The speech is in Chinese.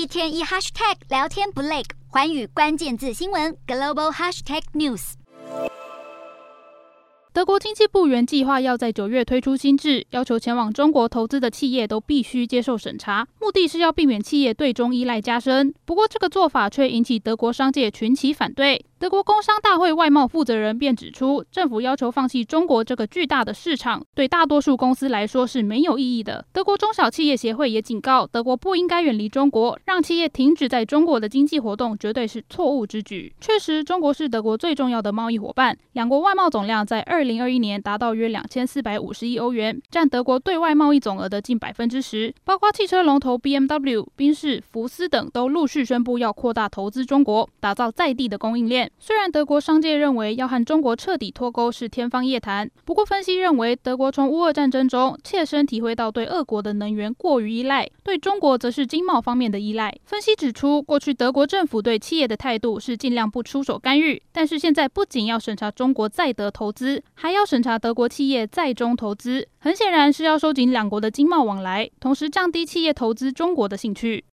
一天一 hashtag 聊天不累，环宇关键字新闻 global hashtag news。德国经济部原计划要在九月推出新制，要求前往中国投资的企业都必须接受审查，目的是要避免企业对中依赖加深。不过，这个做法却引起德国商界群起反对。德国工商大会外贸负责人便指出，政府要求放弃中国这个巨大的市场，对大多数公司来说是没有意义的。德国中小企业协会也警告，德国不应该远离中国，让企业停止在中国的经济活动，绝对是错误之举。确实，中国是德国最重要的贸易伙伴，两国外贸总量在二零二一年达到约两千四百五十亿欧元，占德国对外贸易总额的近百分之十。包括汽车龙头 BMW、宾士、福斯等都陆续宣布要扩大投资中国，打造在地的供应链。虽然德国商界认为要和中国彻底脱钩是天方夜谭，不过分析认为，德国从乌俄战争中切身体会到对俄国的能源过于依赖，对中国则是经贸方面的依赖。分析指出，过去德国政府对企业的态度是尽量不出手干预，但是现在不仅要审查中国在德投资，还要审查德国企业在中投资，很显然是要收紧两国的经贸往来，同时降低企业投资中国的兴趣。